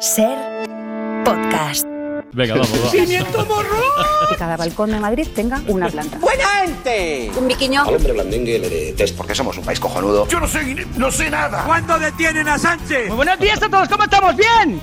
Ser podcast. Venga, vamos, vamos. que cada balcón de Madrid tenga una planta. ¡Buena gente! Un biquiño. Al hombre blandengue le detesto porque somos un país cojonudo. Yo no sé, no sé nada. ¿Cuándo detienen a Sánchez? Muy buenos días a todos, ¿cómo estamos? ¿Bien?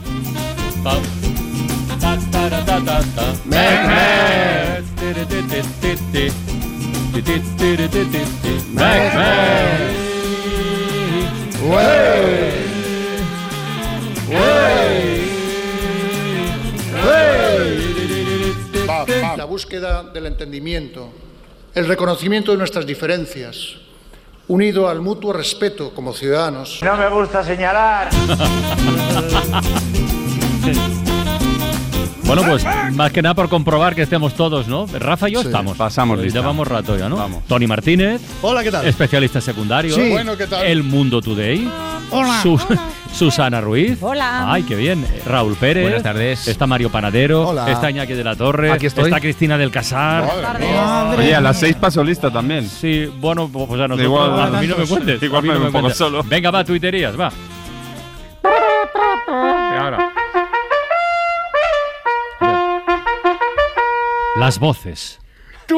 La búsqueda del entendimiento, el reconocimiento de nuestras diferencias, unido al mutuo respeto como ciudadanos, No me gusta señalar. Bueno, pues más que nada por comprobar que estemos todos, ¿no? Rafa y yo estamos. pasamos Pues lista. Llevamos rato ya, ¿no? Vamos. Tony Martínez, Hola, ¿qué tal? especialista secundario. Sí. Bueno, ¿qué tal? El Mundo Today. Hola. Su- Susana Ruiz. Hola. Ay, qué bien. Raúl Pérez. Buenas tardes. Está Mario Panadero. Hola. Está Iñaki de la Torre. Aquí estoy. Está Cristina del Casar. Oye, a las seis paso lista también. Sí, bueno, pues a nosotros. Igual, a mí no me cuentes. igual a mí me no veo un poco cuentes. solo. Venga, va, tuiterías, va. Las voces.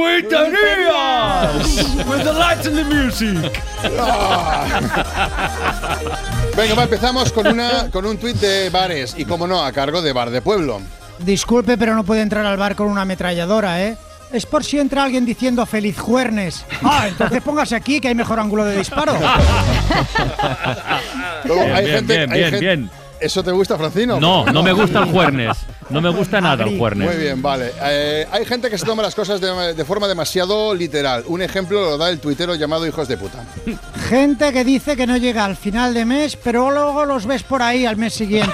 Venga, va, empezamos con, una, con un tuit de bares y, como no, a cargo de Bar de Pueblo. Disculpe, pero no puede entrar al bar con una ametralladora, ¿eh? Es por si entra alguien diciendo feliz juernes. Ah, entonces póngase aquí que hay mejor ángulo de disparo. Bien, hay bien, gente, bien, hay bien, gente- bien. ¿Eso te gusta, Francino? No, no me gusta el juernes. No me gusta nada el juernes. Muy bien, vale. Eh, hay gente que se toma las cosas de, de forma demasiado literal. Un ejemplo lo da el tuitero llamado Hijos de Puta. Gente que dice que no llega al final de mes, pero luego los ves por ahí al mes siguiente.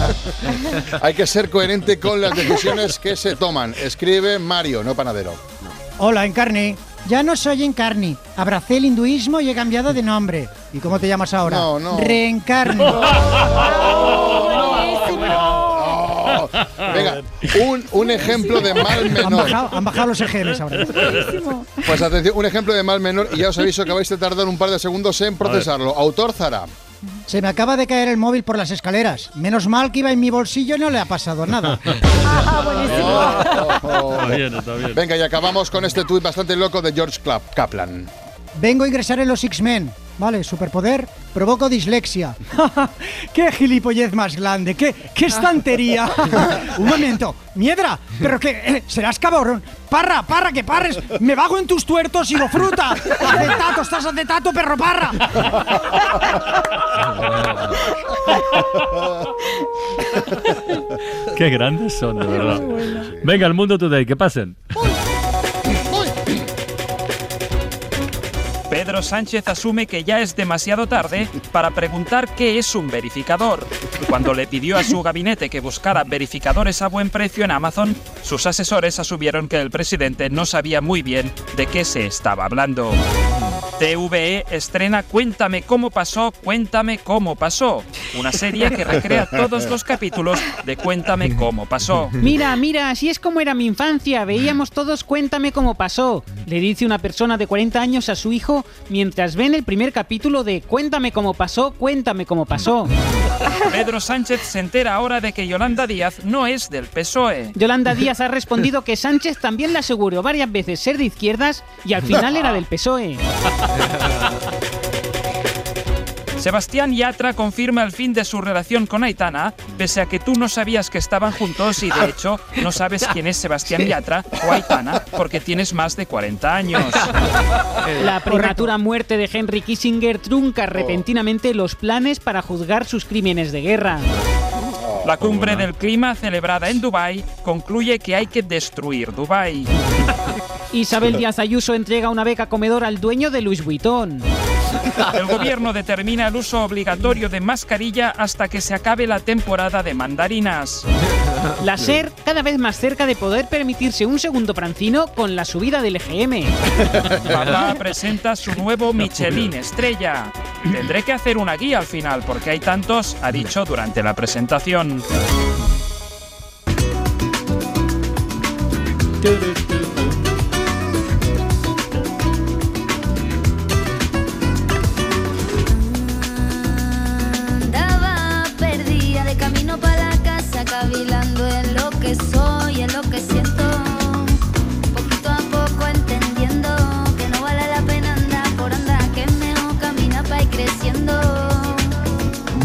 Hay que ser coherente con las decisiones que se toman. Escribe Mario, no Panadero. Hola, Encarni. Ya no soy Encarni. Abracé el hinduismo y he cambiado de nombre. ¿Y cómo te llamas ahora? No, no. Reencarni. Oh, venga, un, un ejemplo de mal Han menor. bajado, han bajado los EGMs ahora. Pues atención, un ejemplo de mal menor y ya os aviso que vais a tardar un par de segundos en procesarlo. Autor Zara. Se me acaba de caer el móvil por las escaleras. Menos mal que iba en mi bolsillo y no le ha pasado nada. Está bien, está bien. Venga, y acabamos con este tuit bastante loco de George Kaplan. Vengo a ingresar en los X-Men. Vale, superpoder, provoco dislexia. ¡Qué gilipollez más grande! ¡Qué, qué estantería! Un momento, Miedra, pero que eh, serás cabrón. Parra, parra, que parres. Me bajo en tus tuertos y lo fruta. Acetato, estás acetato, perro parra. Qué grandes son, de verdad. Venga, el Mundo Today, que pasen. Pedro Sánchez asume que ya es demasiado tarde para preguntar qué es un verificador. Cuando le pidió a su gabinete que buscara verificadores a buen precio en Amazon, sus asesores asumieron que el presidente no sabía muy bien de qué se estaba hablando. TVE estrena Cuéntame cómo pasó, cuéntame cómo pasó, una serie que recrea todos los capítulos de Cuéntame cómo pasó. Mira, mira, así es como era mi infancia. Veíamos todos Cuéntame cómo pasó. Le dice una persona de 40 años a su hijo mientras ven el primer capítulo de Cuéntame cómo pasó, cuéntame cómo pasó. Pedro Sánchez se entera ahora de que Yolanda Díaz no es del PSOE. Yolanda Díaz ha respondido que Sánchez también le aseguró varias veces ser de izquierdas y al final era del PSOE. Sebastián Yatra confirma el fin de su relación con Aitana, pese a que tú no sabías que estaban juntos y de hecho no sabes quién es Sebastián Yatra o Aitana porque tienes más de 40 años. La prematura muerte de Henry Kissinger trunca repentinamente los planes para juzgar sus crímenes de guerra. La cumbre del clima celebrada en Dubái concluye que hay que destruir Dubái. Isabel Díaz Ayuso entrega una beca comedor al dueño de Louis Vuitton. El gobierno determina el uso obligatorio de mascarilla hasta que se acabe la temporada de mandarinas. La SER cada vez más cerca de poder permitirse un segundo francino con la subida del EGM. Papá presenta su nuevo Michelin estrella. Tendré que hacer una guía al final porque hay tantos, ha dicho durante la presentación.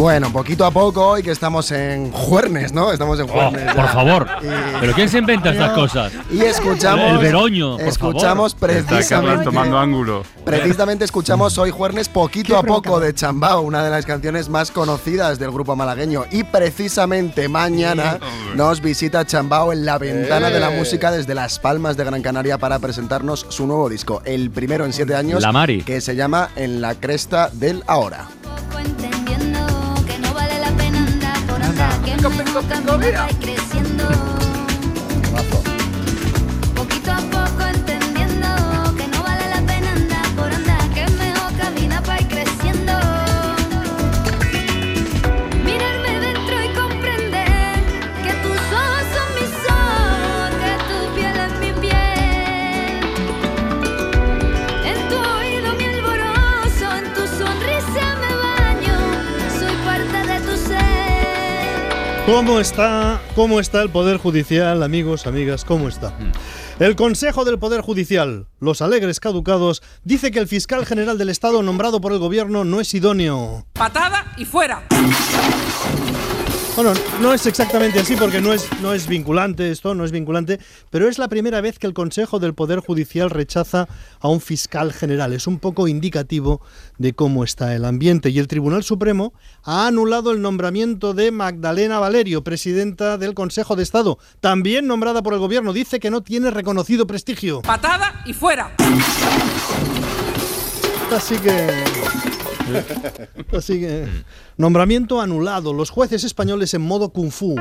Bueno, poquito a poco, hoy que estamos en Juernes, ¿no? Estamos en Oh, Juernes. por favor. Y- ¿Pero quién se inventa estas cosas? Y escuchamos. El veroño, por Escuchamos favor. Está Carlos precisamente. tomando ángulo. Precisamente escuchamos hoy Juernes poquito a poco de Chambao, una de las canciones más conocidas del grupo malagueño. Y precisamente mañana nos visita Chambao en la ventana de la Eh. música desde Las Palmas de Gran Canaria para presentarnos su nuevo disco, el primero en siete años, La Mari. que se llama En la cresta del ahora. Es mejor caminar ¿Cómo está, ¿Cómo está el Poder Judicial, amigos, amigas? ¿Cómo está? El Consejo del Poder Judicial, los alegres caducados, dice que el fiscal general del Estado nombrado por el gobierno no es idóneo. Patada y fuera. Bueno, no es exactamente así porque no es, no es vinculante esto, no es vinculante, pero es la primera vez que el Consejo del Poder Judicial rechaza a un fiscal general. Es un poco indicativo de cómo está el ambiente. Y el Tribunal Supremo ha anulado el nombramiento de Magdalena Valerio, presidenta del Consejo de Estado, también nombrada por el Gobierno. Dice que no tiene reconocido prestigio. Patada y fuera. Así que... Así que... Nombramiento anulado. Los jueces españoles en modo kung fu.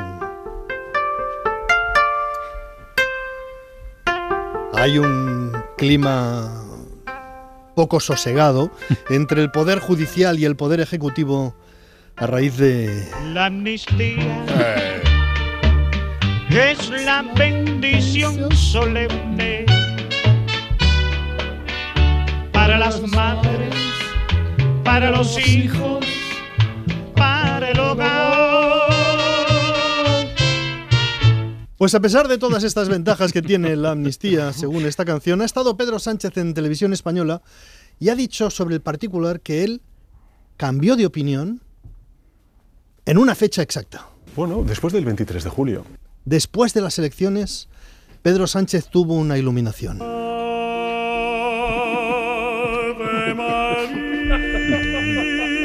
Hay un clima poco sosegado entre el Poder Judicial y el Poder Ejecutivo a raíz de... La amnistía es la bendición solemne para las madres, para los hijos, para el hogar. Pues a pesar de todas estas ventajas que tiene la amnistía, según esta canción, ha estado Pedro Sánchez en televisión española y ha dicho sobre el particular que él cambió de opinión en una fecha exacta. Bueno, después del 23 de julio. Después de las elecciones, Pedro Sánchez tuvo una iluminación.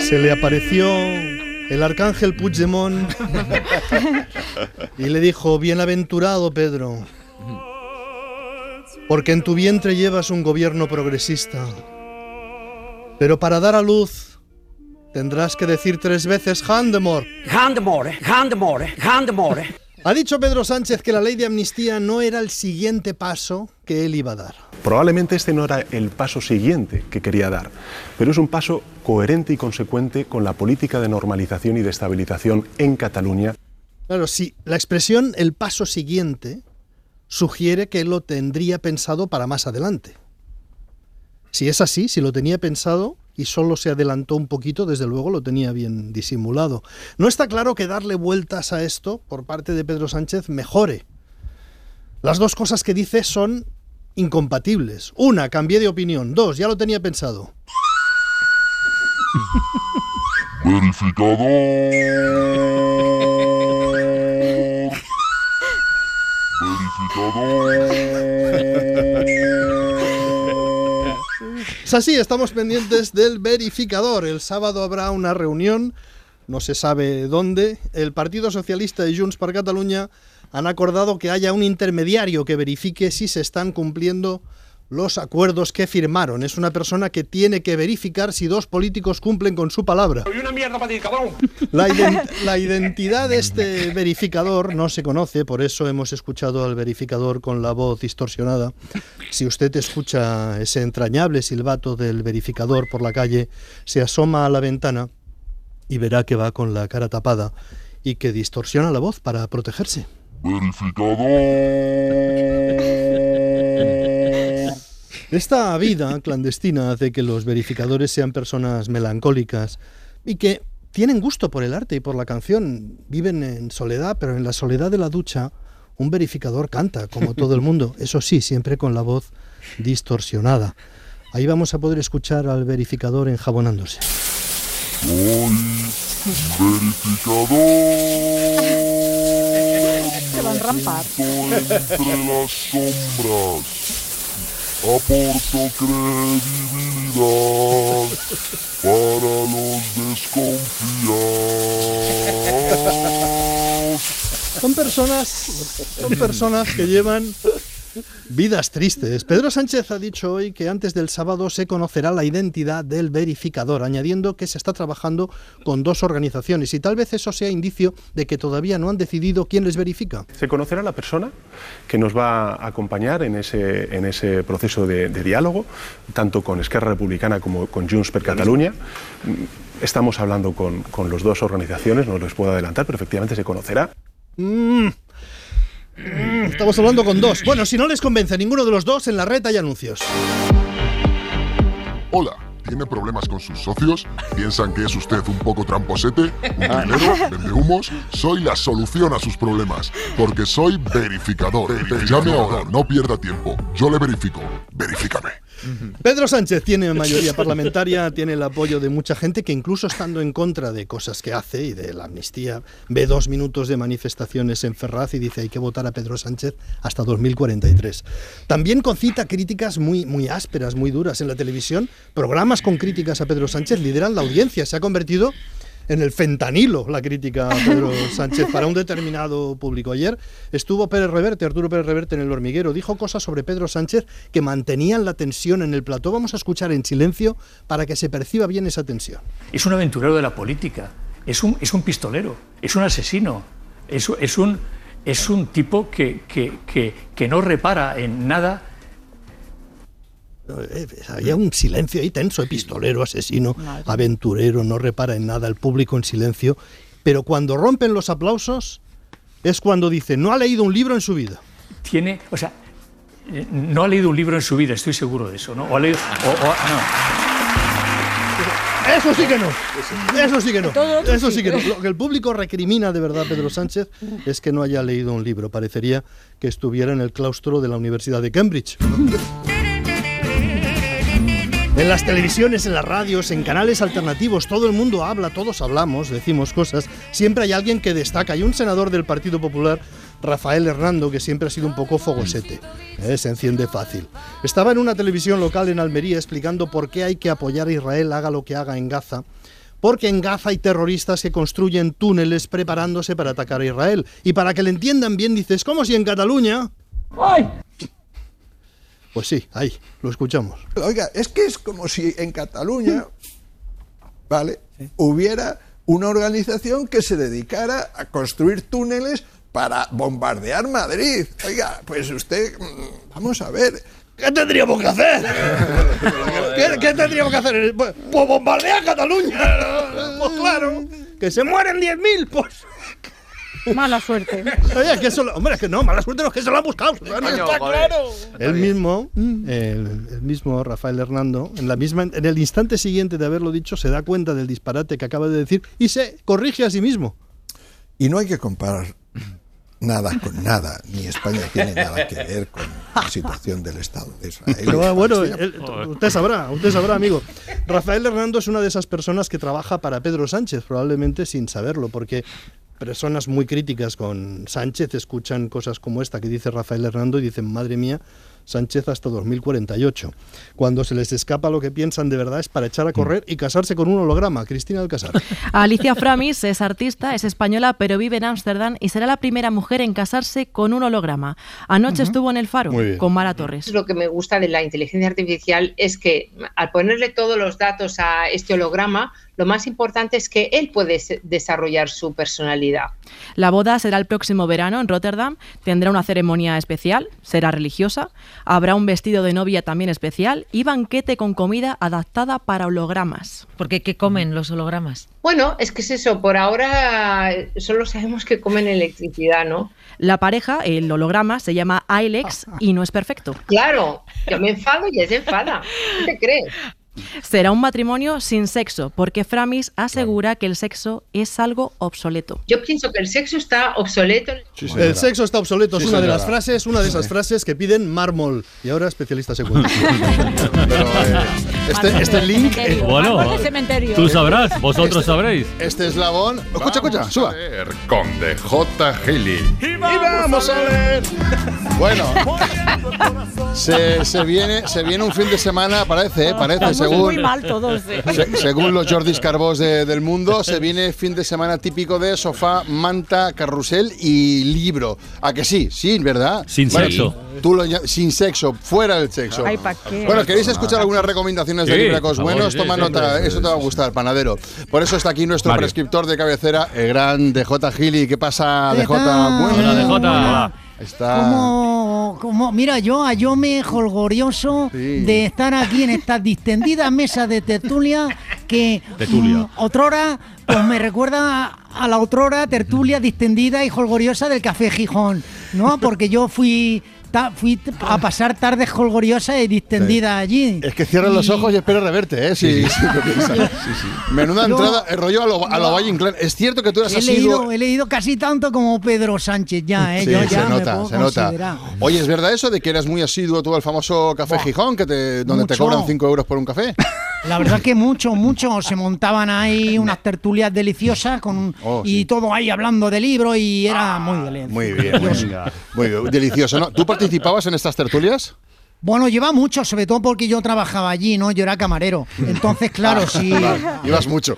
Se le apareció el arcángel Puigdemont y le dijo, bienaventurado Pedro, porque en tu vientre llevas un gobierno progresista, pero para dar a luz tendrás que decir tres veces Handemor. Handemore, Handemore, Handemore. Ha dicho Pedro Sánchez que la ley de amnistía no era el siguiente paso que él iba a dar. Probablemente este no era el paso siguiente que quería dar, pero es un paso coherente y consecuente con la política de normalización y de estabilización en Cataluña. Claro, si la expresión el paso siguiente sugiere que él lo tendría pensado para más adelante. Si es así, si lo tenía pensado y solo se adelantó un poquito, desde luego lo tenía bien disimulado. No está claro que darle vueltas a esto por parte de Pedro Sánchez mejore. Las dos cosas que dice son incompatibles. Una, cambié de opinión. Dos, ya lo tenía pensado. Es así, estamos pendientes del verificador. El sábado habrá una reunión, no se sabe dónde. El Partido Socialista y Junts per Catalunya han acordado que haya un intermediario que verifique si se están cumpliendo los acuerdos que firmaron. Es una persona que tiene que verificar si dos políticos cumplen con su palabra. Soy una mierda para ti, cabrón. La, ident- la identidad de este verificador no se conoce, por eso hemos escuchado al verificador con la voz distorsionada. Si usted escucha ese entrañable silbato del verificador por la calle, se asoma a la ventana y verá que va con la cara tapada y que distorsiona la voz para protegerse. Esta vida clandestina hace que los verificadores sean personas melancólicas y que tienen gusto por el arte y por la canción. Viven en soledad, pero en la soledad de la ducha un verificador canta, como todo el mundo. Eso sí, siempre con la voz distorsionada. Ahí vamos a poder escuchar al verificador enjabonándose. Se van a rampar. entre las sombras. Aporto credibilidad para los desconfiados. Son personas, son personas que llevan vidas tristes. Pedro Sánchez ha dicho hoy que antes del sábado se conocerá la identidad del verificador, añadiendo que se está trabajando con dos organizaciones y tal vez eso sea indicio de que todavía no han decidido quién les verifica. Se conocerá la persona que nos va a acompañar en ese, en ese proceso de, de diálogo, tanto con Esquerra Republicana como con Junts per Catalunya. Estamos hablando con, con las dos organizaciones, no les puedo adelantar, pero efectivamente se conocerá. Mm. Mm, Estamos hablando con dos. Bueno, si no les convence ninguno de los dos, en la red hay anuncios. Hola, ¿tiene problemas con sus socios? ¿Piensan que es usted un poco tramposete? ¿Un trilero? ¿Vende humos? Soy la solución a sus problemas, porque soy verificador. Llame ahora, no pierda tiempo. Yo le verifico. Verifícame. Pedro Sánchez tiene mayoría parlamentaria, tiene el apoyo de mucha gente que incluso estando en contra de cosas que hace y de la amnistía, ve dos minutos de manifestaciones en Ferraz y dice hay que votar a Pedro Sánchez hasta 2043. También concita críticas muy, muy ásperas, muy duras en la televisión. Programas con críticas a Pedro Sánchez lideran la audiencia. Se ha convertido en el fentanilo la crítica a Pedro Sánchez para un determinado público. Ayer estuvo Pérez Reverte, Arturo Pérez Reverte en el hormiguero, dijo cosas sobre Pedro Sánchez que mantenían la tensión en el plató. Vamos a escuchar en silencio para que se perciba bien esa tensión. Es un aventurero de la política, es un, es un pistolero, es un asesino, es, es un, es un tipo que, que, que, que no repara en nada. Eh, Había un silencio ahí tenso, eh, pistolero, asesino, aventurero, no repara en nada, el público en silencio. Pero cuando rompen los aplausos es cuando dice, no ha leído un libro en su vida. Tiene, o sea, eh, no ha leído un libro en su vida, estoy seguro de eso, ¿no? O ha leído, o- o- no. Eso sí que no. Eso sí que no. Eso sí que no. Lo que el público recrimina de verdad a Pedro Sánchez es que no haya leído un libro. Parecería que estuviera en el claustro de la Universidad de Cambridge. En las televisiones, en las radios, en canales alternativos, todo el mundo habla, todos hablamos, decimos cosas. Siempre hay alguien que destaca. Hay un senador del Partido Popular, Rafael Hernando, que siempre ha sido un poco fogosete. ¿eh? Se enciende fácil. Estaba en una televisión local en Almería explicando por qué hay que apoyar a Israel, haga lo que haga en Gaza. Porque en Gaza hay terroristas que construyen túneles preparándose para atacar a Israel. Y para que le entiendan bien, dices, como si en Cataluña... Pues sí, ahí, lo escuchamos. Oiga, es que es como si en Cataluña, ¿vale? Hubiera una organización que se dedicara a construir túneles para bombardear Madrid. Oiga, pues usted, mm, vamos a ver. ¿Qué tendríamos que hacer? ¿Qué, qué tendríamos que hacer? Pues, pues bombardear Cataluña. Pues claro, que se mueren 10.000, pues. Mala suerte. Oye, que eso, hombre, es que no, mala suerte no es que se lo han buscado. Susana, está claro. El mismo, el, el mismo Rafael Hernando, en la misma, en el instante siguiente de haberlo dicho, se da cuenta del disparate que acaba de decir y se corrige a sí mismo. Y no hay que comparar nada con nada, ni España tiene nada que ver con la situación del Estado de Israel. Pero ah, bueno, él- usted sabrá, usted sabrá, amigo. Rafael Hernando es una de esas personas que trabaja para Pedro Sánchez, probablemente sin saberlo, porque personas muy críticas con Sánchez escuchan cosas como esta que dice Rafael Hernando y dicen, madre mía, Sánchez hasta 2048. Cuando se les escapa lo que piensan de verdad es para echar a correr y casarse con un holograma. Cristina Alcázar. Alicia Framis es artista, es española, pero vive en Ámsterdam y será la primera mujer en casarse con un holograma. Anoche estuvo en el Faro con Mara Torres. Lo que me gusta de la inteligencia artificial es que al ponerle todos los datos a este holograma, lo más importante es que él puede desarrollar su personalidad. La boda será el próximo verano en Rotterdam, tendrá una ceremonia especial, será religiosa, habrá un vestido de novia también especial y banquete con comida adaptada para hologramas. Porque ¿qué comen los hologramas? Bueno, es que es eso, por ahora eh, solo sabemos que comen electricidad, ¿no? La pareja, el holograma, se llama Ailex y no es perfecto. Claro, yo me enfado y ella se enfada. ¿Qué te crees? Será un matrimonio sin sexo, porque Framis asegura que el sexo es algo obsoleto. Yo pienso que el sexo está obsoleto. el sexo está obsoleto, es una de las frases, una de esas frases que piden mármol. Y ahora especialista secundario. Este, este link. eh, Bueno, tú sabrás, vosotros sabréis. Este eslabón. Escucha, escucha, suba. Con DJ Gili. Y vamos a ver. Bueno, se, se viene, se viene un fin de semana, parece, eh, parece, según, muy mal todos. eh. se- según los Jordis Carbós de- del mundo, se viene fin de semana típico de sofá, manta, carrusel y libro. ¿A que sí? Sí, ¿verdad? Sin Bueno, sexo. Tú lo sin sexo, fuera del sexo. Ay, ¿pa' qué? Bueno, ¿queréis escuchar algunas recomendaciones de Sí, librecos por favor, buenos? Toma sí, nota, sí, eso te va a gustar, panadero. Por eso está aquí nuestro Mario. prescriptor de cabecera, el gran DJ Gili. ¿Qué pasa, ¿Qué DJ? Bueno, Hola, DJ. Está. Como, como, mira, yo hallóme jolgorioso de estar aquí en estas distendidas mesas de tertulia que Tertulia. mm, otrora pues me recuerda a la otrora tertulia distendida y jolgoriosa del Café Gijón, ¿no? Porque yo fui, ta- fui a pasar tardes jolgoriosas y distendidas allí. Es que cierras los ojos y espero reverte, ¿eh? Sí, sí. Menuda entrada, el rollo a lo, a lo Valle Inclán. Es cierto que tú eras He asiduo. leído, he leído casi tanto como Pedro Sánchez ya, ¿eh? Sí, yo se ya me nota, puedo se nota. Oye, ¿es verdad eso de que eras muy asiduo tú al famoso Café Buah, Gijón, que te, donde te cobran 5 euros por un café? La verdad que mucho, mucho. Se montaban ahí unas tertulias deliciosas con Oh, y todo ahí hablando de libros y era muy delicioso. Muy bien, muy bien. Muy bien, delicioso, ¿no? ¿Tú participabas en estas tertulias? Bueno, lleva mucho, sobre todo porque yo trabajaba allí, ¿no? Yo era camarero. Entonces, claro, Ah, sí. vale, Ibas mucho.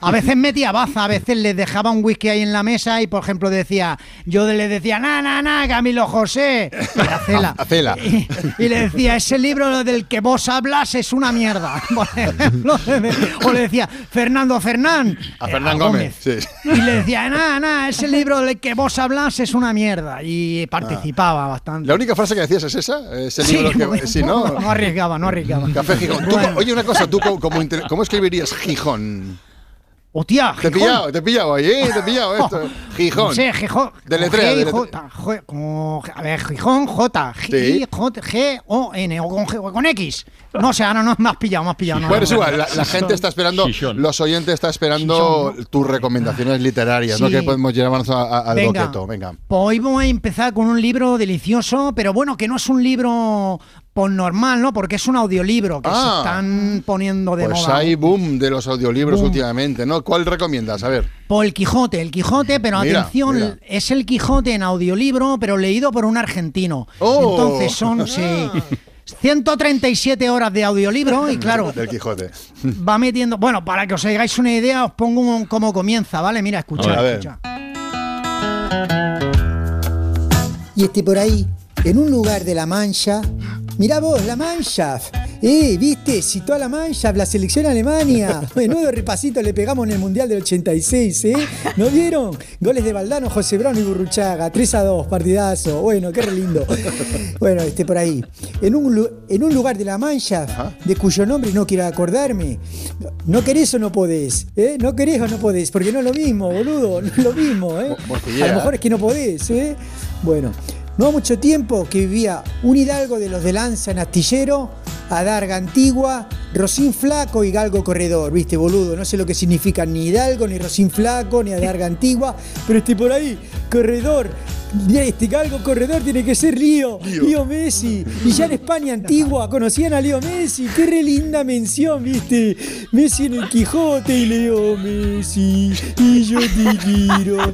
A veces metía baza, a veces les dejaba un whisky ahí en la mesa y, por ejemplo, decía, yo le decía, na, na, na, Camilo José, y a Cela. A Cela. Y, y le decía, ese libro del que vos hablas es una mierda. O le decía, Fernando Fernán. A Fernán Gómez. Sí. Y le decía, nada, nada, ese libro del que vos hablas es una mierda. Y participaba bastante. La única frase que decías es esa, ese Sí, ¿no? no arriesgaba, no arriesgaba. Café Gijón. Tú, oye, una cosa, tú como inter- ¿cómo escribirías Gijón? Hostia, Te he pillado, te he pillado ahí, ¿eh? Te he pillado esto. Gijón. No sé, Gijón. Deletrea, G. J, J, como, a ver, Gijón, J, G, Sí. J, G, O, N, o con, G- o con X. No sé, ahora no me has pillado, me has pillado. no, Bueno, no, es no. igual, la, la gente está esperando, los oyentes están esperando tus recomendaciones literarias, ¿no? Que podemos llevarnos al boqueto, venga. Pues hoy voy a empezar con un libro delicioso, pero bueno, que no es un libro pues normal, ¿no? Porque es un audiolibro que Ah. se están poniendo de Pues moda. hay boom de los audiolibros Boom. últimamente, ¿no? ¿Cuál recomiendas? A ver. Por el Quijote, el Quijote, pero Mira, atención, mira. es el Quijote en audiolibro, pero leído por un argentino. Oh. Entonces son, sí, 137 horas de audiolibro y claro, Del Quijote. va metiendo... Bueno, para que os hagáis una idea, os pongo un- cómo comienza, ¿vale? Mira, escucha, A ver. escucha. Y este por ahí, en un lugar de La Mancha, mirá vos, La Mancha. Eh, viste, citó a La Mancha la selección Alemania. Menudo repasito le pegamos en el Mundial del 86, ¿eh? ¿No vieron? Goles de Valdano, José Brown y Burruchaga. 3 a 2, partidazo. Bueno, qué lindo. Bueno, este por ahí. En un, en un lugar de La Mancha, de cuyo nombre no quiero acordarme, no querés o no podés, ¿eh? No querés o no podés, porque no es lo mismo, boludo, no es lo mismo, ¿eh? A lo mejor es que no podés, ¿eh? Bueno, no mucho tiempo que vivía un hidalgo de los de Lanza en Astillero, Adarga Antigua, Rosín Flaco y Galgo Corredor, viste, boludo, no sé lo que significan ni hidalgo, ni Rosín Flaco, ni Adarga Antigua, pero este por ahí, Corredor, este Galgo Corredor tiene que ser Lío, Lío Messi, y ya en España Antigua conocían a Lío Messi, qué re linda mención, viste, Messi en el Quijote y Leo Messi, y yo te quiero,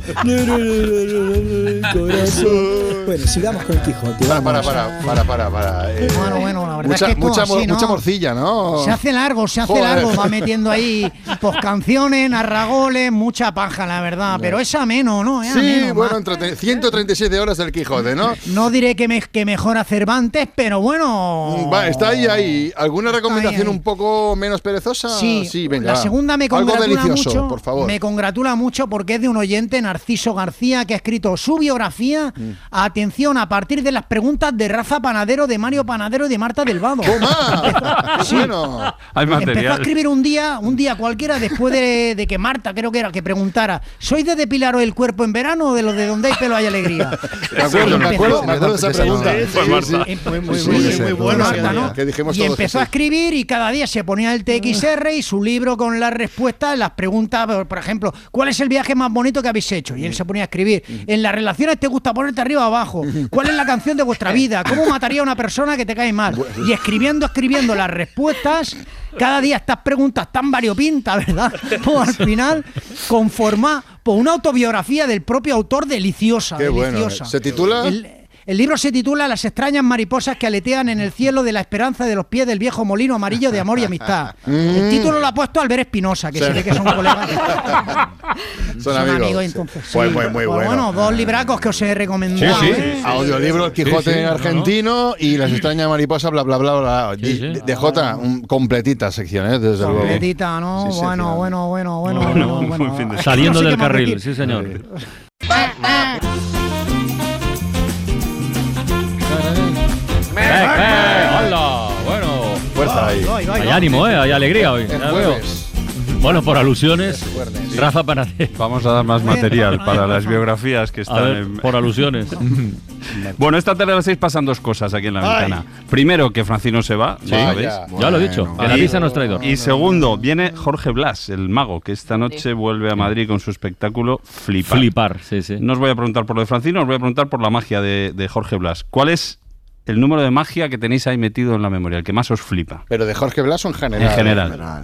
corazón. Bueno, sigamos con el Quijote. Para, para, para, para, para, para. eh, Bueno, bueno, la verdad mucha, es que mucha, así, ¿no? mucha morcilla, ¿no? Se hace largo, se hace Joder. largo, va metiendo ahí pues canciones, narragoles, mucha paja, la verdad, pero es ameno, ¿no? Es Sí, ameno, bueno, ma- entre 137 horas del Quijote, ¿no? No diré que, me, que mejora Cervantes, pero bueno. Va, está ahí, ahí. ¿Alguna recomendación ahí. un poco menos perezosa? Sí, venga. la segunda me Algo congratula delicioso, mucho. por favor. Me congratula mucho porque es de un oyente, Narciso García, que ha escrito su biografía. Mm. atención, a partir de las preguntas de Rafa Panadero, de Mario Panadero y de Marta del Vado. Sí. Bueno. Hay Empezó a escribir un día, un día cualquiera, después de, de que Marta, creo que era, que preguntara, ¿sois de depilaros el cuerpo en verano o de los de donde hay pelo hay alegría? Me acuerdo, me acuerdo, me acuerdo de esa pregunta. Fue sí, Marta. Muy, y empezó a escribir y cada día se ponía el TXR y su libro con las respuestas, las preguntas, por- ejemplo, ¿cuál es el viaje más bonito que habéis hecho? Y él se ponía a escribir. En las relaciones te gusta ponerte arriba o abajo. ¿Cuál es la canción de vuestra vida? ¿Cómo mataría a una persona que te cae mal? Y escribiendo, escribiendo las respuestas, cada día estas preguntas tan variopintas, ¿verdad? Pues al final conforma por una autobiografía del propio autor deliciosa. Qué bueno. deliciosa. ¿Se titula? El, el libro se titula Las extrañas mariposas que aletean en el cielo de la esperanza de los pies del viejo molino amarillo de amor y amistad. El Mm. título lo ha puesto Albert Espinosa, que Sí. se ve que son colegas. Son amigos. entonces. Muy, sí. muy, muy Pues bueno. dos libracos que os he recomendado. ¿eh? Audiolibro El Quijote Sí, sí, en no, argentino y Las extrañas mariposas, bla, bla, bla, bla. Sí, sí. De, Jota, un completita sección, ¿eh? Desde luego. Completita, ¿no? Sí, sí, bueno, bueno, bueno, bueno, Bueno, bueno, bueno. Saliendo no sé del carril, sí, señor. ¡Hola! Bueno. Fuerza ahí. Hay ánimo, ¿eh? Hay alegría hoy. Es jueves. Bueno, por alusiones, Rafa Panadero. Vamos a dar más material para las biografías que A están ver, en... por alusiones. Bueno, esta tarde a las seis pasan dos cosas aquí en la Ay. ventana. Primero, que Francino se va. Ya lo he dicho, que la Y- visa no es traidor. Y segundo, viene Jorge Blas, el mago, que esta noche vuelve a Madrid con su espectáculo Flipar. Flipar, sí, sí. No os voy a preguntar por lo de Francino, os voy a preguntar por la magia de, de Jorge Blas. ¿Cuál es el número de magia que tenéis ahí metido en la memoria, el que más os flipa? Pero de Jorge Blas o en general. En general.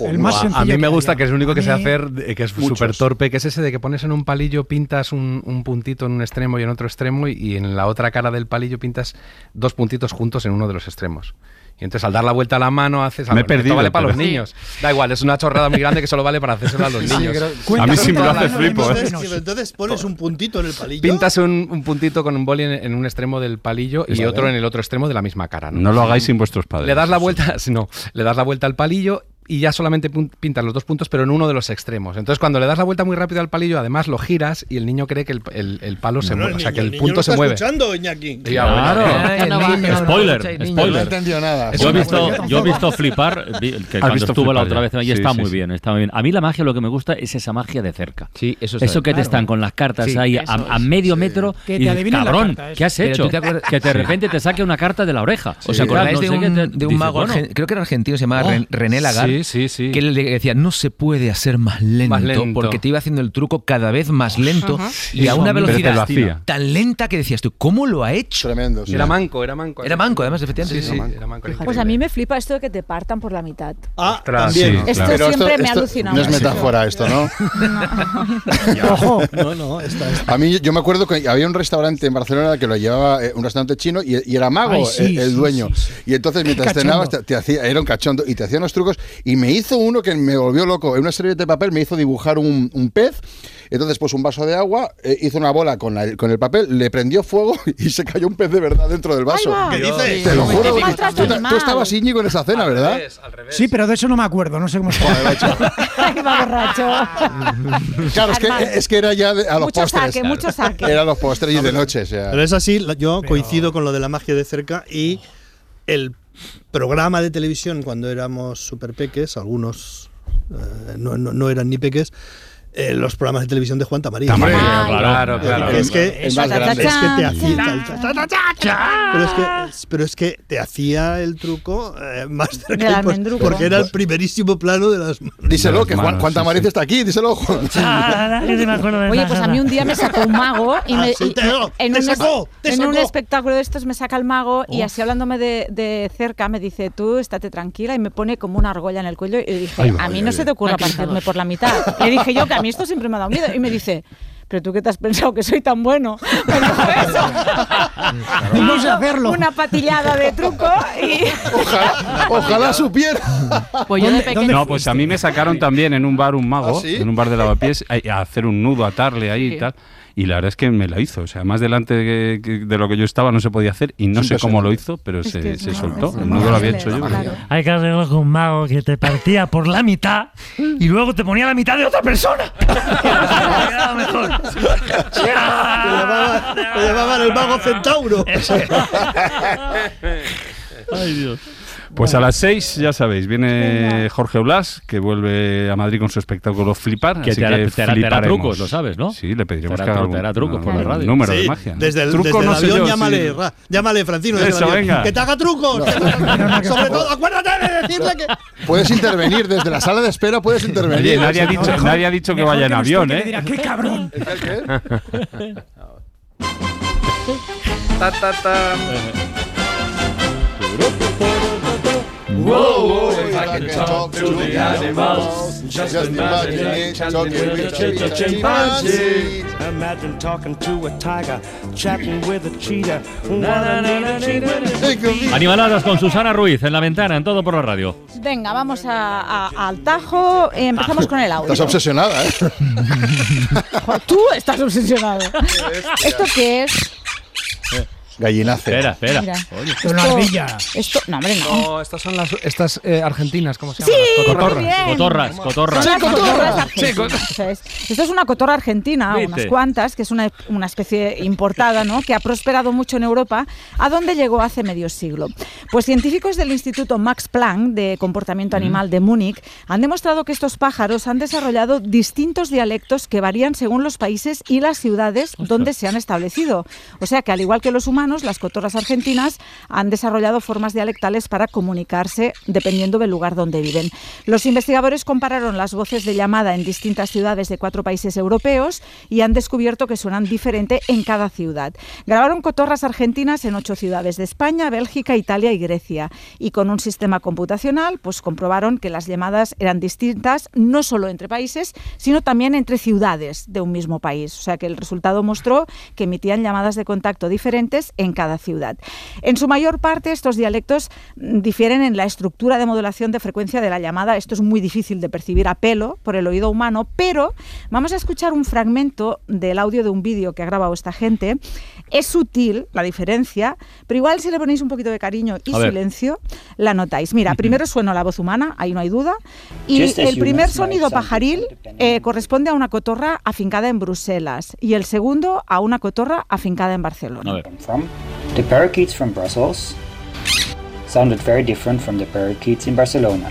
El más a mí me gusta que es el único que sé hacer, que es súper torpe, que es ese de que pones en un palillo, pintas un, un puntito en un extremo y en otro extremo, y, y en la otra cara del palillo pintas dos puntitos juntos en uno de los extremos. Y entonces al dar la vuelta a la mano haces Me he algo. Esto vale para los niños. Da igual, es una chorrada muy grande que solo vale para hacérselo a los Sí, niños. creo- A mí sí me lo hace Entonces, flipo, ¿eh? entonces, entonces pones un puntito en el palillo. Pintas un, un puntito con un boli en, en un extremo del palillo y otro en el otro extremo de la misma cara. ¿no? No lo hagáis sin vuestros padres. Le das la vuelta, no, le das la vuelta al palillo y ya solamente pintas los dos puntos, pero en uno de los extremos. Entonces, cuando le das la vuelta muy rápido al palillo, además lo giras y el niño cree que el, el- el palo se mueve, o sea, que el niño punto se mueve. escuchando, Iñaki? Claro. No, el niño- spoiler, No he spoiler. entendido nada. Yo he visto, yo he visto flipar, vi- que cuando visto estuvo la flipar otra ya. vez y Sí, está sí, muy sí. bien, está muy bien. A mí la magia lo que me gusta es esa magia de cerca. Sí, eso es Eso que te claro. están con las cartas Sí. ahí a, a medio sí. metro Que y te la cabrón. ¿qué has hecho? te Que de repente te saque una carta de la oreja. ¿Os Y acordáis tal, de, no un, te- mago, creo que era argentino, se llamaba Oh, Ren- René Lagarde, Sí, sí, sí. que le decía, no se puede hacer más lento, Más lento. porque te iba haciendo el truco cada vez más lento y a una velocidad tan lenta que decías tú, ¿cómo lo ha hecho? Tremendo. sí. Era manco, era manco. Era manco, además, efectivamente. Sí, sí, sí, sí. era manco. era Pues a mí me flipa esto de que te partan por la mitad. Ah, Ostras, también. sí. Esto Pero siempre me ha alucinado. No es metáfora esto, ¿no? Ojo. No, no, está, está. A mí yo me acuerdo que había un restaurante en Barcelona que lo llevaba eh, un restaurante chino y, y era mago Ay, sí, el, dueño. sí, sí. Y entonces mientras cenabas te, te hacía era un cachondo y te hacían los trucos y me hizo uno que me volvió loco. En una serie de papel me hizo dibujar un, un pez. Entonces pues un vaso de agua, eh, hizo una bola con, la- con el papel, le prendió fuego y se cayó un pez de verdad dentro del vaso. va. ¿Qué dices? Te lo juro. Tú, tú estabas Íñigo en esa cena, ¿verdad? Sí, pero de eso no me acuerdo, no sé cómo se. Claro, es que, es que era ya de- a los mucho postres. saque, mucho saque. Era los postres y de noche. O sea. Pero es así, yo coincido con lo de la magia de cerca y el programa de televisión cuando éramos super peques, algunos eh, no, no- no eran ni peques, eh, los programas de televisión de Juan Tamarín. Ay, Claro, claro. Es que, El más Cha, cha, grande. es que te hacía, pero es que, pero es que te hacía el truco eh, más cerca pues- porque era el primerísimo plano de las Díselo, que Juan, manos, Juan sí, Tamariz sí. está aquí, díselo. Oye, pues a mí un día me sacó un mago y me, Ah, sí, y- te- en, te un, sacó, en un espectáculo de estos me saca el mago y así hablándome de, de cerca me dice, tú estate tranquila y me pone como una argolla en el cuello y dije, Ay, a mí no se te ocurra partirme por la mitad. Le dije yo que a mí esto siempre me ha dado miedo y me dice, pero tú qué te has pensado que soy tan bueno. Me dijo eso. Y no sé hacerlo. Una patillada de truco y... Ojalá, ojalá supiera. Pues yo de ¿Dónde- pequeño. No, pues a mí me sacaron también en un bar un mago, ¿Ah, sí? en un bar de lavapiés, a, a hacer un nudo, atarle ahí Sí. y tal. Y la verdad es que me la hizo. O sea, más delante de, que- de lo que yo estaba no se podía hacer y no sé cómo lo hizo, pero Es se, se soltó. El nudo lo había hecho yo. claro. Hay que arreglar con un mago que te partía por la mitad y luego te ponía la mitad de otra persona. Mejor. Llamaban, le llamaban el mago centauro. Ay, Dios. Pues a las 6, ya sabéis, viene Jorge Blas, que vuelve a Madrid con su espectáculo Flipar. Que así te hará- que te hará- te hará fliparemos. trucos, lo sabes, ¿no? Sí, le pediremos Te que hará haga te hará algún- trucos por la radio. número Sí, de magia. Desde el, Truco desde el no sé avión yo, llámale, sí. Ra, llámale, Francino. desde el Eso, avión. venga. Que te haga trucos. que haga- Sobre todo, acuérdate de decirle que. Puedes intervenir desde la sala de espera, puedes intervenir. Oye, nadie ha dicho, nadie ha dicho que vaya en avión, ¿eh? ¡Qué cabrón! Ta, ta, ta. Whoa, if I could talk to the animals, just imagine it, talking with a chimpanzee. Imagine talking to a tiger, chatting with a cheetah. Animaladas con Susana Ruiz en la ventana, en todo por la radio. Venga, vamos a- a- al tajo. Eh, empezamos con el audio. Estás obsesionada, ¿eh? Tú estás obsesionado. ¿Esto qué es? Gallinace. Espera, espera. Mira. Oye. Esto- Esto, no, hombre, no. No, estas son las estas eh, argentinas, ¿cómo se Sí, llaman? Cotorras, cotorras. Son las Sí, cotorras cotorras. Sí, es. Esto es una cotorra argentina, ¿Viste? unas cuantas, que es una, una especie importada, ¿no? Que ha prosperado mucho en Europa, a donde llegó hace medio siglo. Pues científicos del Instituto Max Planck de Comportamiento Animal de Múnich han demostrado que estos pájaros han desarrollado distintos dialectos que varían según los países y las ciudades donde se han establecido. O sea que al igual que los humanos, las cotorras argentinas han desarrollado formas dialectales para comunicarse dependiendo del lugar donde viven. Los investigadores compararon las voces de llamada en distintas ciudades de cuatro países europeos y han descubierto que suenan diferente en cada ciudad. Grabaron cotorras argentinas en ocho ciudades de España, Bélgica, Italia y Grecia. Y con un sistema computacional, pues comprobaron que las llamadas eran distintas no solo entre países, sino también entre ciudades de un mismo país. O sea que el resultado mostró que emitían llamadas de contacto diferentes en cada ciudad. En su mayor parte, estos dialectos mm, difieren en la estructura de modulación de frecuencia de la llamada. Esto es muy difícil de percibir a pelo por el oído humano, pero vamos a escuchar un fragmento del audio de un vídeo que ha grabado esta gente. Es sutil la diferencia, pero igual si le ponéis un poquito de cariño y A ver. silencio, la notáis. Mira, primero suena la voz humana, ahí no hay duda, y as el primer sonido pajaril eh, corresponde a una cotorra afincada en Bruselas y el segundo a una cotorra afincada en Barcelona. The parakeets from Brussels sounded very different from the parakeets in Barcelona.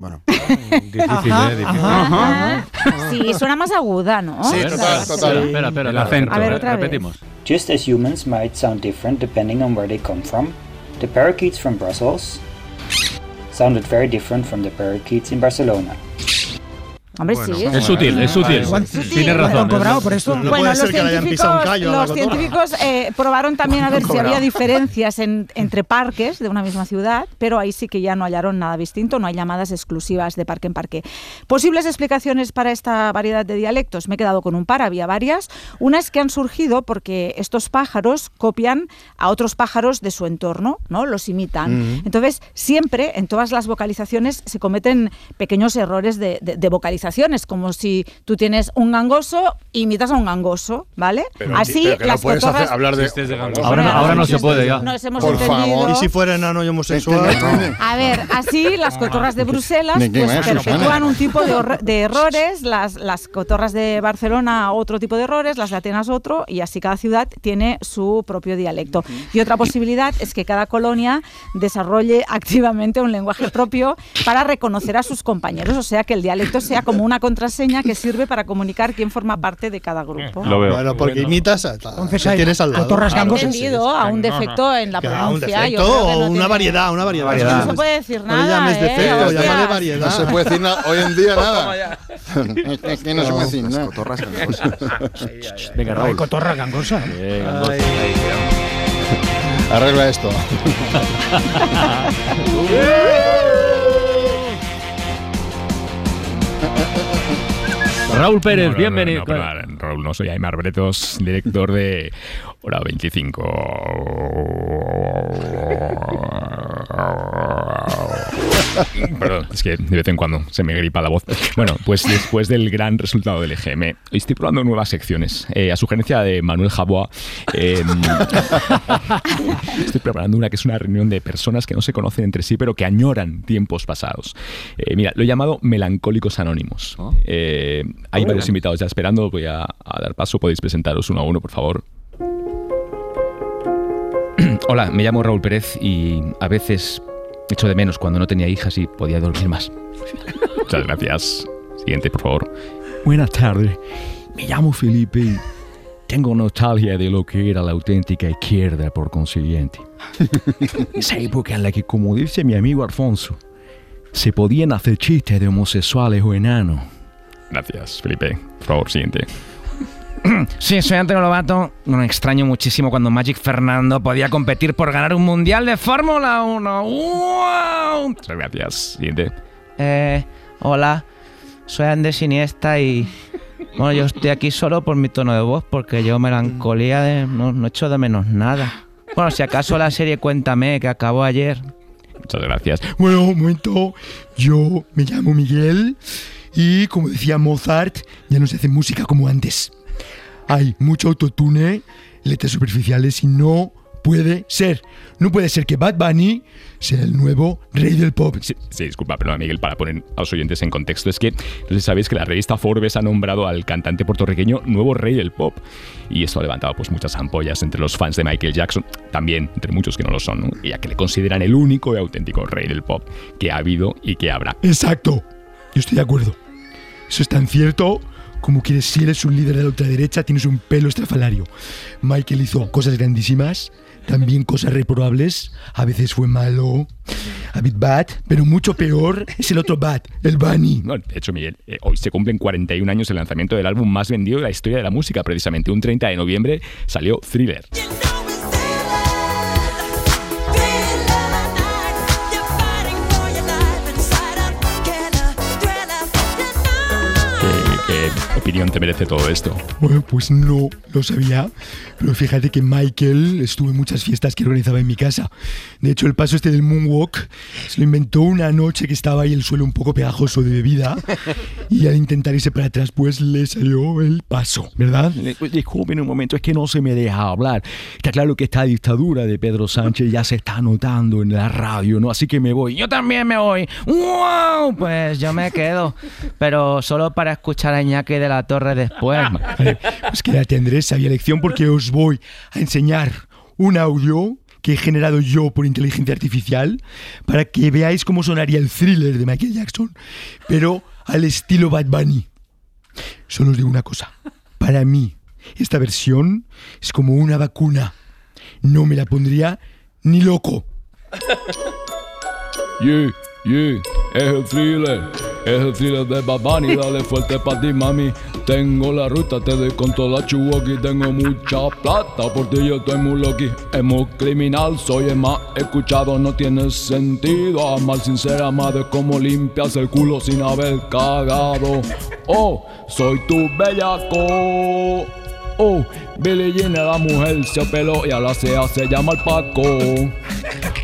Difícil, Ajá, ¿eh? Difícil. ajá. Sí, suena más aguda, ¿no? Sí, O sea, total, sí. total. Espera, espera, El espera, acento. A ver, espera, otra vez. repetimos. Just as humans might sound different depending on where they come from, the parakeets from Brussels sounded very different from the parakeets in Barcelona. Hombre, Bueno, sí. Es sutil, es sutil. ¿Cuánto razón. han cobrado por esto? No bueno, los un científicos, callo los eh, probaron también a ver si había diferencias en- entre parques de una misma ciudad, pero ahí sí que ya no hallaron nada distinto, no hay llamadas exclusivas de parque en parque. Posibles explicaciones para esta variedad de dialectos, me he quedado con un par, había varias. Una es que han surgido porque estos pájaros copian a otros pájaros de su entorno, ¿no? Los imitan. Entonces, siempre en todas las vocalizaciones se cometen pequeños errores de, de- de vocalizaciones, como si tú tienes un gangoso, imitas a un gangoso, ¿vale? Pero- Así pero que no las puedes cotorras... hacer- hablar de- de gangoso. Ahora no- ahora no se puede ya. Nos hemos Por entendido. favor. Y si fuera enano y homosexual. A ver, así las cotorras de Bruselas pues, perpetúan un tipo de, de errores, las, las cotorras de Barcelona otro tipo de errores, las de Atenas otro, y así cada ciudad tiene su propio dialecto. Y otra posibilidad es que cada colonia desarrolle activamente un lenguaje propio para reconocer a sus compañeros, o sea que el dialecto sea como una contraseña que sirve para comunicar quién forma parte de cada grupo. Lo veo. Bueno, porque imitas a, hay tienes al lado. cotorras Claro. gangosas. Entendido a un defecto en la a pronuncia. defecto o no una tiene- variedad, una variedad. Que no se puede decir No nada, llames ¿eh? defecto, Hostias. llámale variedad. No se puede decir nada hoy en día nada. Es que no se puede decir nada. Venga, Ay, Raúl. cotorra gangosa. Eh. Arregla esto. Raúl Pérez, No, no, no, bienvenido. Raúl, no soy Aymar Bretos, director de Hora 25. Perdón, es que de vez en cuando se me gripa la voz. Bueno, pues después del gran resultado del EGM, estoy probando nuevas secciones. Eh, a sugerencia de Manuel Jaboa, eh, estoy preparando una que es una reunión de personas que no se conocen entre sí, pero que añoran tiempos pasados. Eh, mira, lo he llamado Melancólicos Anónimos. Eh, hay varios invitados ya esperando. Voy a, a dar paso. Podéis presentaros uno a uno, por favor. Hola, me llamo Raúl Pérez y a veces echo de menos cuando no tenía hijas y podía dormir más. Muchas gracias. Siguiente, por favor. Buenas tardes. Me llamo Felipe y tengo nostalgia de lo que era la auténtica izquierda por consiguiente. Esa época en la que, como dice mi amigo Alfonso, se podían hacer chistes de homosexuales o enanos. Gracias, Felipe. Por favor, siguiente. Sí, soy Antonio Lobato. Me extraño muchísimo cuando Magic Fernando podía competir por ganar un mundial de Fórmula 1. ¡Wow! Muchas gracias. Siguiente. Eh, hola, soy Andrés Iniesta y. Bueno, yo estoy aquí solo por mi tono de voz porque yo melancolía de. No, no echo de menos nada. Bueno, si acaso la serie Cuéntame, que acabó ayer. Muchas gracias. Bueno, un momento. Yo me llamo Miguel y, como decía Mozart, ya no se hace música como antes. Hay mucho autotune, letras superficiales y no puede ser. No puede ser que Bad Bunny sea el nuevo rey del pop. Sí, sí, disculpa, perdona Miguel, para poner a los oyentes en contexto, es que no sé sabéis que la revista Forbes ha nombrado al cantante puertorriqueño nuevo rey del pop. Y esto ha levantado pues muchas ampollas entre los fans de Michael Jackson, también entre muchos que no lo son, ¿no? ya que le consideran el único y auténtico rey del pop que ha habido y que habrá. Exacto. Yo estoy de acuerdo. Eso es tan cierto como que si eres un líder de la ultraderecha tienes un pelo estrafalario. Michael hizo cosas grandísimas, también cosas reprobables. A veces fue malo, a bit bad, pero mucho peor es el otro bad, el Bunny. No, de hecho, Miguel, eh, hoy se cumplen 41 años el lanzamiento del álbum más vendido de la historia de la música. Precisamente un 30 de noviembre salió Thriller. ¿Qué, opinión te merece todo esto? Bueno, pues no lo sabía, pero fíjate que Michael estuvo en muchas fiestas que organizaba en mi casa. De hecho, el paso este del moonwalk se lo inventó una noche que estaba ahí el suelo un poco pegajoso de bebida y al intentar irse para atrás, pues le salió el paso, ¿verdad? Disculpen un momento, es que no se me deja hablar. Está claro que esta dictadura de Pedro Sánchez ya se está notando en la radio, ¿no? Así que me voy. Yo también me voy. ¡Wow! Pues yo me quedo. Pero solo para escuchar a Iñaki de la Torre después. Vale, pues quédate Andrés, sabia lección porque os voy a enseñar un audio que he generado yo por inteligencia artificial para que veáis cómo sonaría el thriller de Michael Jackson, pero al estilo Bad Bunny. Solo os digo una cosa, para mí esta versión es como una vacuna. No me la pondría ni loco. Yeah, yeah, es el thriller, es el thriller de Bad Bunny, dale fuerte pa' ti mami. Tengo la ruta, te doy con toda la tengo mucha plata, por ti yo estoy muy. Es muy criminal, soy el más escuchado, no tiene sentido. Amar sincera, madre, como limpias el culo sin haber cagado. Oh, soy tu bellaco. Oh, Billie Jean era mujer, se peló y ahora se hace llamar Paco.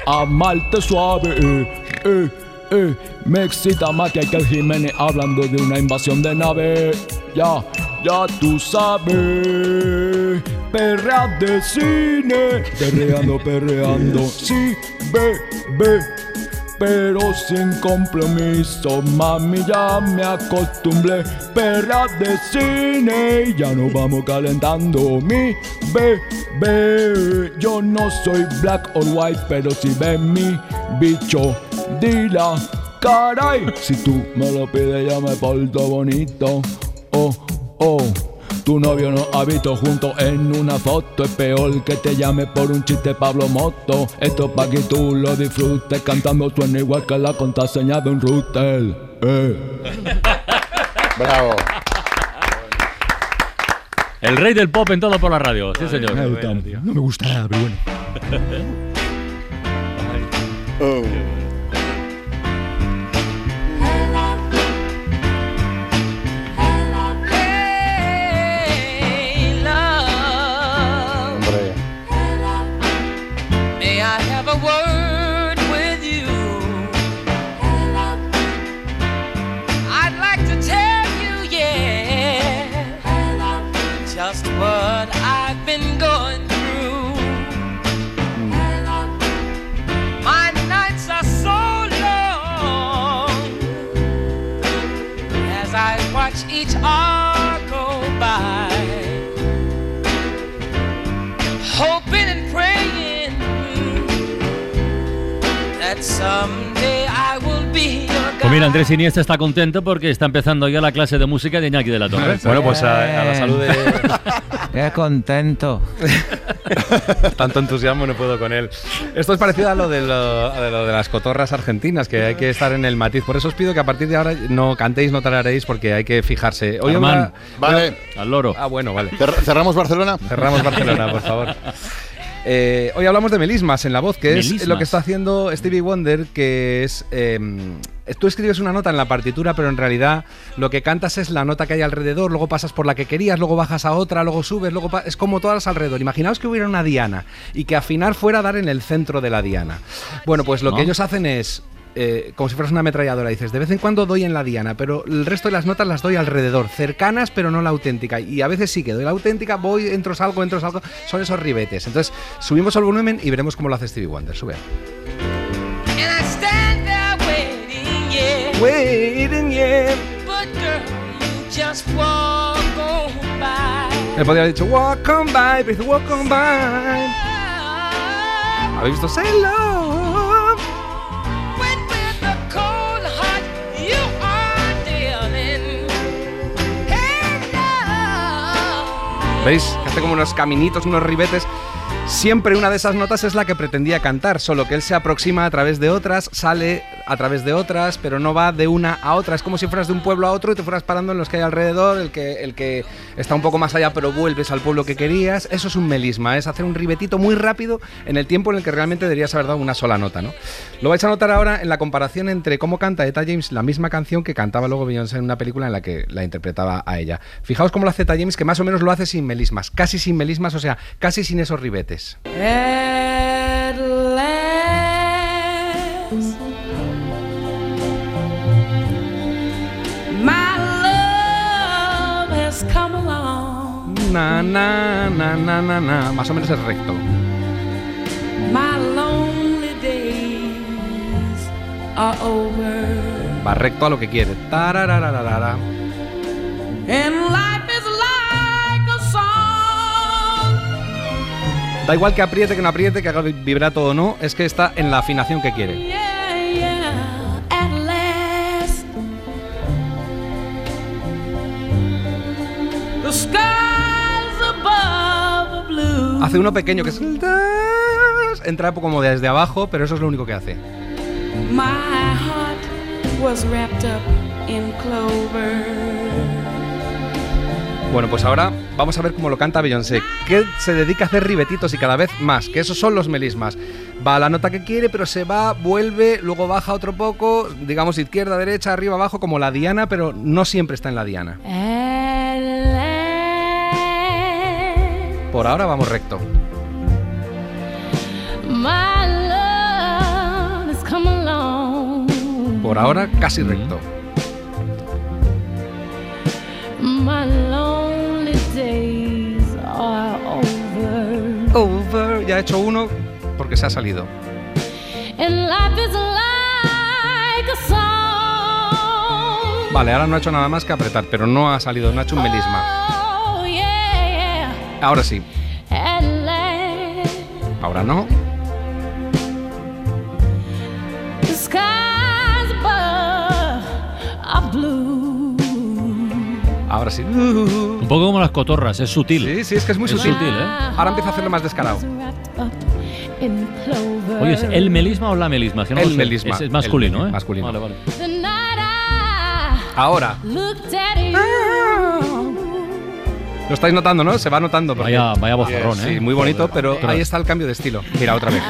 Amarte suave, eh, eh, eh. Me excita más que aquel Jiménez hablando de una invasión de nave. Ya, ya tú sabes. Perrea de cine. Perreando, perreando. Sí, bebé. Pero sin compromiso, mami, ya me acostumbré. Perra de cine, ya nos vamos calentando. Mi bebé, yo no soy black or white, pero si ves mi bicho, dila, caray. Si tú me lo pides, ya me porto bonito. Oh, oh. Tu novio nos ha visto juntos en una foto. Es peor que te llame por un chiste Pablo Moto. Esto pa' que tú lo disfrutes. Cantando suena igual que la contraseña de un router. Eh. Bravo. El rey del pop en todo por la radio. Sí, señor. No me gusta nada, pero bueno. Oh. Mira, Andrés Iniesta está contento porque está empezando ya la clase de música de Iñaki de la Torre. Bueno, pues a, a la salud de... Qué contento. Tanto entusiasmo no puedo con él. Esto es parecido a lo, de lo, a lo de las cotorras argentinas, que hay que estar en el matiz. Por eso os pido que a partir de ahora no cantéis, no tararéis, porque hay que fijarse. Hoy Armán, una- Vale. Al loro. Ah, bueno, vale. Cer- ¿Cerramos Barcelona? Cerramos Barcelona, por favor. Eh, hoy hablamos de melismas en la voz, que es lo que está haciendo Stevie Wonder, que es... eh, tú escribes una nota en la partitura, pero en realidad lo que cantas es la nota que hay alrededor, luego pasas por la que querías, luego bajas a otra, luego subes, luego... Es como todas alrededor. Imaginaos que hubiera una diana y que afinar fuera a dar en el centro de la diana. Bueno, pues lo que ellos hacen es... eh, como si fueras una ametralladora, dices, de vez en cuando doy en la diana, pero el resto de las notas las doy alrededor, cercanas pero no la auténtica. Y a veces sí que doy la auténtica, voy, entro, salgo, entro, salgo, son esos ribetes. Entonces, subimos el volumen y veremos cómo lo hace Stevie Wonder. Sube. Waiting, yeah. Waiting, yeah. But girl, you just walk on by. Podría haber dicho, walk on by, pero dice, walk on by. ¿Habéis visto? Say love. ¿Veis? Que hace como unos caminitos, unos ribetes. Siempre una de esas notas es la que pretendía cantar, solo que él se aproxima a través de otras, sale a través de otras, pero no va de una a otra. Es como si fueras de un pueblo a otro y te fueras parando en los que hay alrededor, el que, el que está un poco más allá, pero vuelves al pueblo que querías. Eso es un melisma, es hacer un ribetito muy rápido en el tiempo en el que realmente deberías haber dado una sola nota, ¿no? Lo vais a notar ahora en la comparación entre cómo canta Eta James la misma canción que cantaba luego Beyoncé en una película en la que la interpretaba a ella. Fijaos cómo lo hace Eta James, que más o menos lo hace sin melismas, casi sin melismas, o sea, casi sin esos ribetes. At last, my love has come along. Na, na, na, na, na, na. Más o menos es recto. My lonely days are over, Va recto a lo que quiere. Tararararara. Da igual que apriete, que no apriete, que haga vibrato o no, es que está en la afinación que quiere. Hace uno pequeño que es. Entra como desde abajo, pero eso es lo único que hace. My heart was wrapped up in clover. Bueno, pues ahora vamos a ver cómo lo canta Beyoncé, que se dedica a hacer ribetitos y cada vez más, que esos son los melismas. Va a la nota que quiere, pero se va, vuelve, luego baja otro poco, digamos izquierda, derecha, arriba, abajo, como la diana, pero no siempre está en la diana. Por ahora vamos recto. Por ahora casi recto. He hecho uno porque se ha salido. Vale, ahora no ha hecho nada más que apretar, pero no ha salido, no ha hecho un melisma. Oh. Ahora sí, ahora no. Ahora sí. Un poco como las cotorras, es sutil. Sí, sí, es que es muy Es sutil. sutil, ¿eh? Ahora empieza a hacerlo más descarado. Up in clover. Oye, ¿es el melisma o la melisma? Es que no El melisma. Es, es masculino, El ¿eh? masculino. Vale, vale. Ahora. Lo estáis notando, ¿no? Se va notando. porque- Vaya- vaya bozarrón, Sí, ¿eh? muy bonito, pero ahí está el cambio de estilo. Mira, otra vez.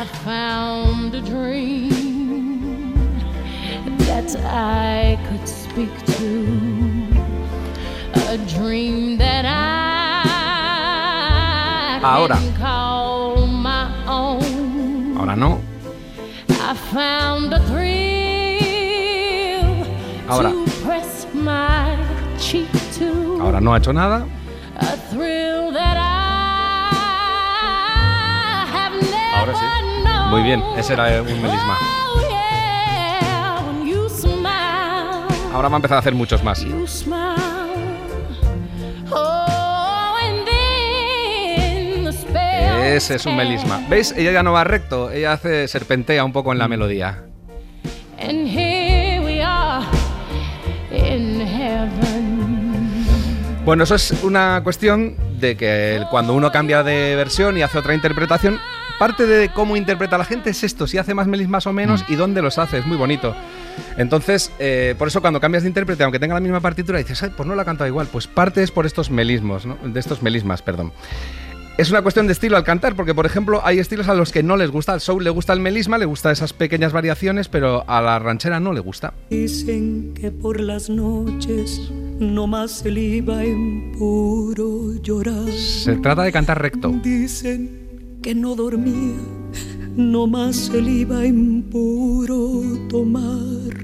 I no. I found a thrill Ahora. to press my cheek to. Ahora no ha hecho nada. Ahora sí. Muy bien, ese era un melisma. Oh, Ahora va a empezar a hacer muchos más. Ese es un melisma. ¿Veis? Ella ya no va recto, ella hace serpentea un poco en la melodía. And here we are in heaven. Bueno, eso es una cuestión de que cuando uno cambia de versión y hace otra interpretación, parte de cómo interpreta la gente es esto, si hace más melismas o menos y dónde los hace, es muy bonito. Entonces, eh, por eso cuando cambias de intérprete, aunque tenga la misma partitura, dices, "Ay, pues no la ha cantado igual, pues parte es por estos melismos, ¿no? de estos melismas, perdón. Es una cuestión de estilo al cantar, porque por ejemplo hay estilos a los que no les gusta. Al soul le gusta el melisma, le gusta esas pequeñas variaciones, pero a la ranchera no le gusta. Dicen que por las noches no más se iba en puro llorar. Se trata de cantar recto. Dicen que no dormía, no más se iba en puro tomar.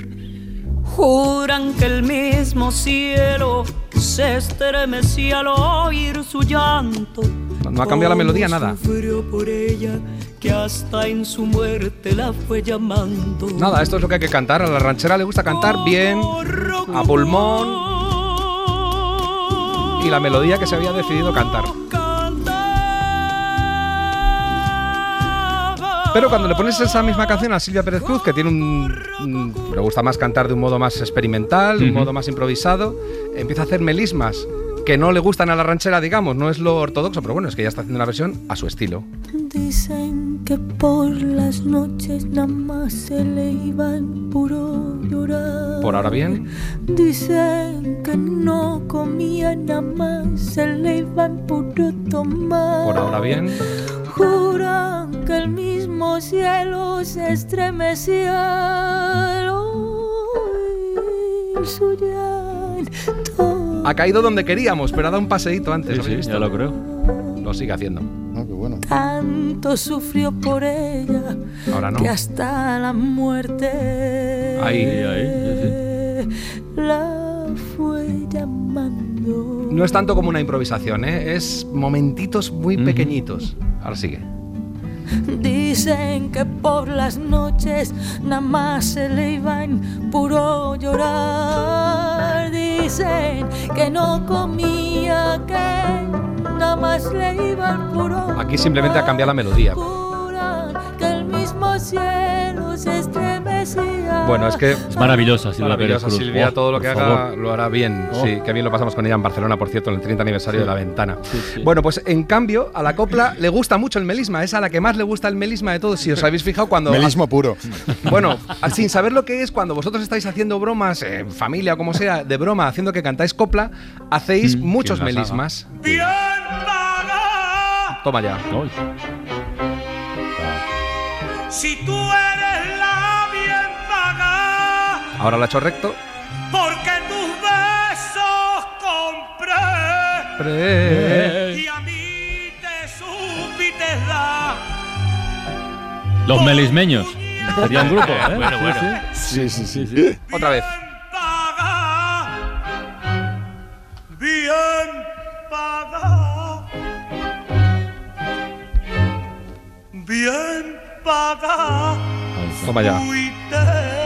Juran que el mismo cielo se estremecía al oír su llanto. No ha cambiado la melodía, nada. Sufrió por ella que hasta en su muerte la fue llamando. Nada, esto es lo que hay que cantar. A la ranchera le gusta cantar bien, a pulmón. Y la melodía que se había decidido cantar. Pero cuando le pones esa misma canción a Silvia Pérez Cruz, que tiene un. un- le gusta más cantar de un modo más experimental, de un Ujú. modo más improvisado, empieza a hacer melismas que no le gustan a la ranchera, digamos, no es lo ortodoxo, pero bueno, es que ella está haciendo una versión a su estilo. Dicen que por las noches nada más se le iba en puro llorar. Por ahora bien. Dicen que no comía nada más se le iba en puro tomar. Por ahora bien. Juran que el mismo cielo se estremecía al oír su llanto. Ha caído donde queríamos, pero ha dado un paseíto antes. Sí, ¿habéis sí, visto? ya lo creo. Lo sigue haciendo. Tanto sufrió por ella Ahora no. que hasta la muerte Ahí, la fue llamando. No es tanto como una improvisación, ¿eh? es momentitos muy pequeñitos. Ahora sigue. Dicen que por las noches nada más se le iba en puro llorar. Dicen que no comía, que nada más le iba en puro Aquí simplemente ha cambiado la melodía. Que el mismo cielo se. Bueno, es que. Es maravillosa, Silvia Maravillosa, Pérez Cruz. Silvia, Oh, todo lo que haga favor. lo hará bien. Oh. Sí, que bien lo pasamos con ella en Barcelona, por cierto, en el 30 aniversario Sí. de la ventana. Sí, sí. Bueno, pues en cambio, a la copla le gusta mucho el melisma. Es a la que más le gusta el melisma de todos. Si os habéis fijado cuando. Melismo puro. Bueno, sin saber lo que es, cuando vosotros estáis haciendo bromas, en familia o como sea, de broma, haciendo que cantáis copla, hacéis Mm, muchos melismas. Toma ya. Si tú eres bien Ahora lo ha hecho recto. porque tus besos compré. Pre- Y a mí te supiste dar. Los melismeños. Sería un grupo, ¿eh? Bueno, Sí, bueno. sí. Sí, sí, sí. Otra vez. paga. Bien paga. Bien paga. Toma ya.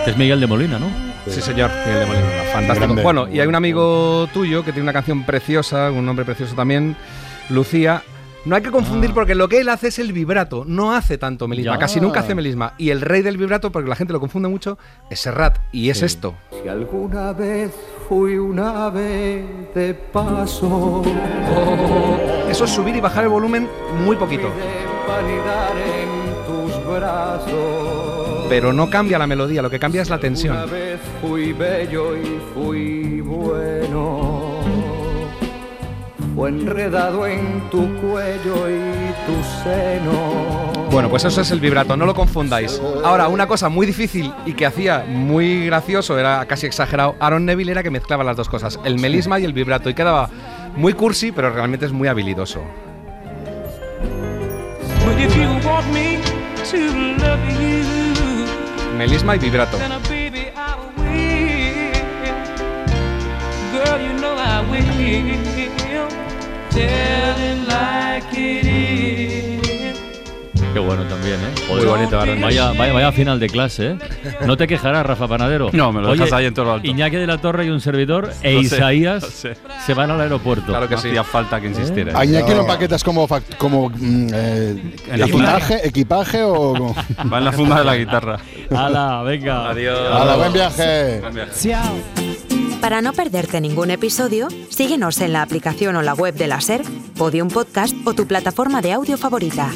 Que es Miguel de Molina, ¿no? Sí, señor, Miguel de Molina. Fantástico. Grande. Bueno, y hay un amigo tuyo que tiene una canción preciosa, un nombre precioso también, Lucía. No hay que confundir porque lo que él hace es el vibrato, no hace tanto melisma, Ya. casi nunca hace melisma. Y el rey del vibrato, porque la gente lo confunde mucho, es Serrat, y es esto. Si alguna vez fui una ave de paso, Eso es subir y bajar el volumen muy poquito, en tus brazos. Pero no cambia la melodía, lo que cambia es la tensión. Una vez fui bello y fui bueno. Fue enredado en tu cuello y tu seno. Bueno, pues eso es el vibrato, no lo confundáis. Ahora, una cosa muy difícil y que hacía muy gracioso, era casi exagerado, Aaron Neville era que mezclaba las dos cosas, el melisma y el vibrato, y quedaba muy cursi, pero realmente es muy habilidoso. But if you want me to love you, Melisma y vibrato. Qué bueno también, ¿eh? Muy bonito, Barrones. Vaya, vaya, vaya final de clase, ¿eh? No te quejarás, Rafa Panadero. No, me lo Oye, dejas ahí en todo lo alto. Iñaki de la Torre y un servidor e Lo sé, Isaías lo sé. se van al aeropuerto. Claro que sí. Hacía falta que insistiera. A Iñaki lo empaquetas como, fac- como mm, eh, En la equipaje, equipaje o como- Va en la funda de la guitarra. ¡Hala, venga! Adiós. Hala, buen viaje. Buen viaje. Para no perderte ningún episodio, síguenos en la aplicación o la web de la SER, Podium Podcast o tu plataforma de audio favorita.